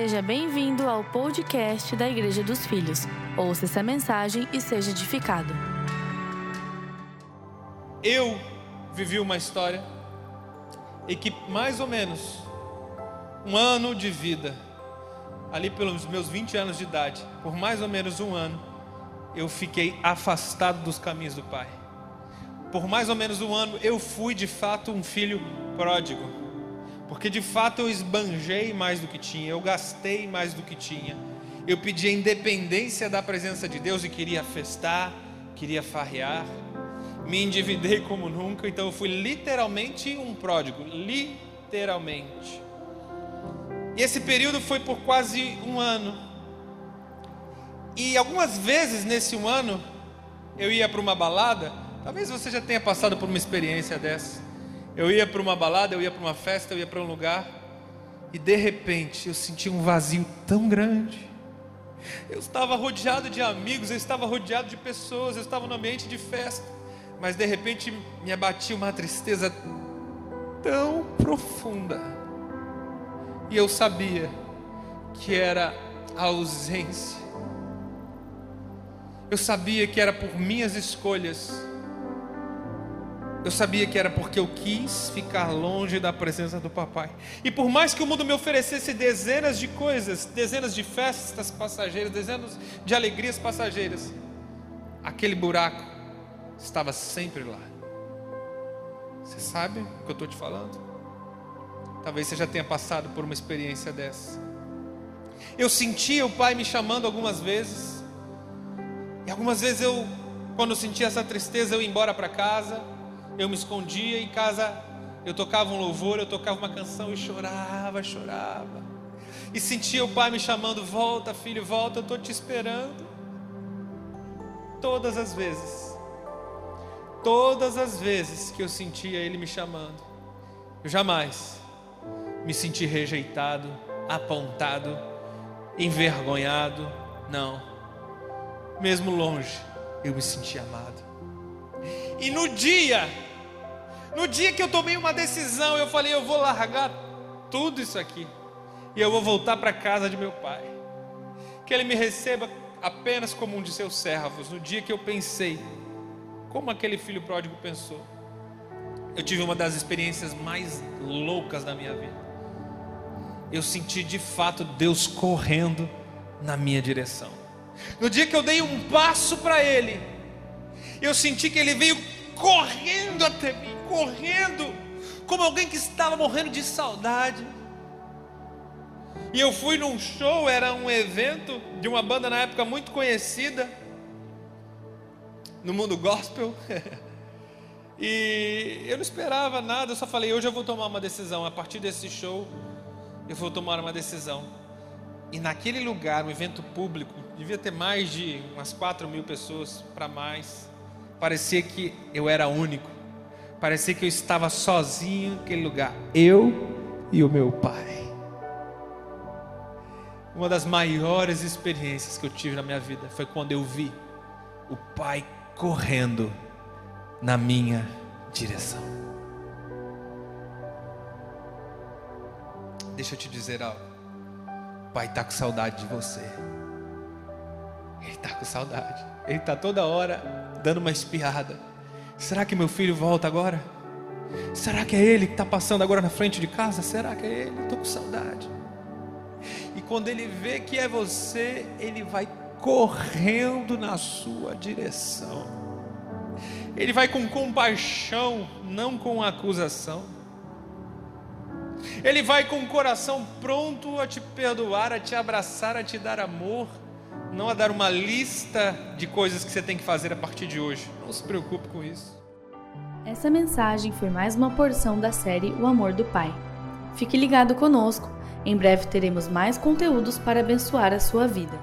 Seja bem-vindo ao podcast da Igreja dos Filhos. Ouça essa mensagem e seja edificado. Eu vivi uma história em que mais ou menos um ano de vida, ali pelos meus 20 anos de idade, por mais ou menos um ano, eu fiquei afastado dos caminhos do Pai. Por mais ou menos um ano, eu fui de fato um filho pródigo. Porque de fato eu esbanjei mais do que tinha, eu gastei mais do que tinha. Eu pedi a independência da presença de Deus e queria festar, queria farrear. Me endividei como nunca, então eu fui literalmente um pródigo, literalmente. E esse período foi por quase um ano. E algumas vezes nesse um ano eu ia para uma balada, talvez você já tenha passado por uma experiência dessa. Eu ia para uma balada, eu ia para uma festa, eu ia para um lugar e de repente eu senti um vazio tão grande. Eu estava rodeado de amigos, eu estava rodeado de pessoas, eu estava no ambiente de festa, mas de repente me abatia uma tristeza tão profunda. E eu sabia que era a ausência. Eu sabia que era por minhas escolhas eu sabia que era porque eu quis ficar longe da presença do papai. E por mais que o mundo me oferecesse dezenas de coisas, dezenas de festas passageiras, dezenas de alegrias passageiras, aquele buraco estava sempre lá. Você sabe o que eu estou te falando? Talvez você já tenha passado por uma experiência dessa. Eu sentia o pai me chamando algumas vezes. E algumas vezes eu, quando sentia essa tristeza, eu ia embora para casa eu me escondia em casa, eu tocava um louvor, eu tocava uma canção e chorava, chorava. E sentia o pai me chamando: volta, filho, volta, eu estou te esperando. Todas as vezes, todas as vezes que eu sentia ele me chamando, eu jamais me senti rejeitado, apontado, envergonhado, não. Mesmo longe, eu me senti amado. E no dia no dia que eu tomei uma decisão, eu falei: eu vou largar tudo isso aqui e eu vou voltar para a casa de meu pai. Que ele me receba apenas como um de seus servos. No dia que eu pensei, como aquele filho pródigo pensou, eu tive uma das experiências mais loucas da minha vida. Eu senti de fato Deus correndo na minha direção. No dia que eu dei um passo para Ele, eu senti que Ele veio correndo até mim correndo, como alguém que estava morrendo de saudade. E eu fui num show, era um evento de uma banda na época muito conhecida no mundo gospel. e eu não esperava nada, eu só falei: hoje eu vou tomar uma decisão. A partir desse show, eu vou tomar uma decisão. E naquele lugar, um evento público, devia ter mais de umas 4 mil pessoas para mais. Parecia que eu era único. Parecia que eu estava sozinho naquele lugar, eu e o meu pai. Uma das maiores experiências que eu tive na minha vida foi quando eu vi o pai correndo na minha direção. Deixa eu te dizer algo. O pai está com saudade de você. Ele está com saudade. Ele está toda hora dando uma espiada Será que meu filho volta agora? Será que é ele que está passando agora na frente de casa? Será que é ele? Estou com saudade. E quando ele vê que é você, ele vai correndo na sua direção. Ele vai com compaixão, não com acusação. Ele vai com o coração pronto a te perdoar, a te abraçar, a te dar amor, não a dar uma lista de coisas que você tem que fazer a partir de hoje. Não se preocupe com isso. Essa mensagem foi mais uma porção da série O Amor do Pai. Fique ligado conosco. Em breve teremos mais conteúdos para abençoar a sua vida.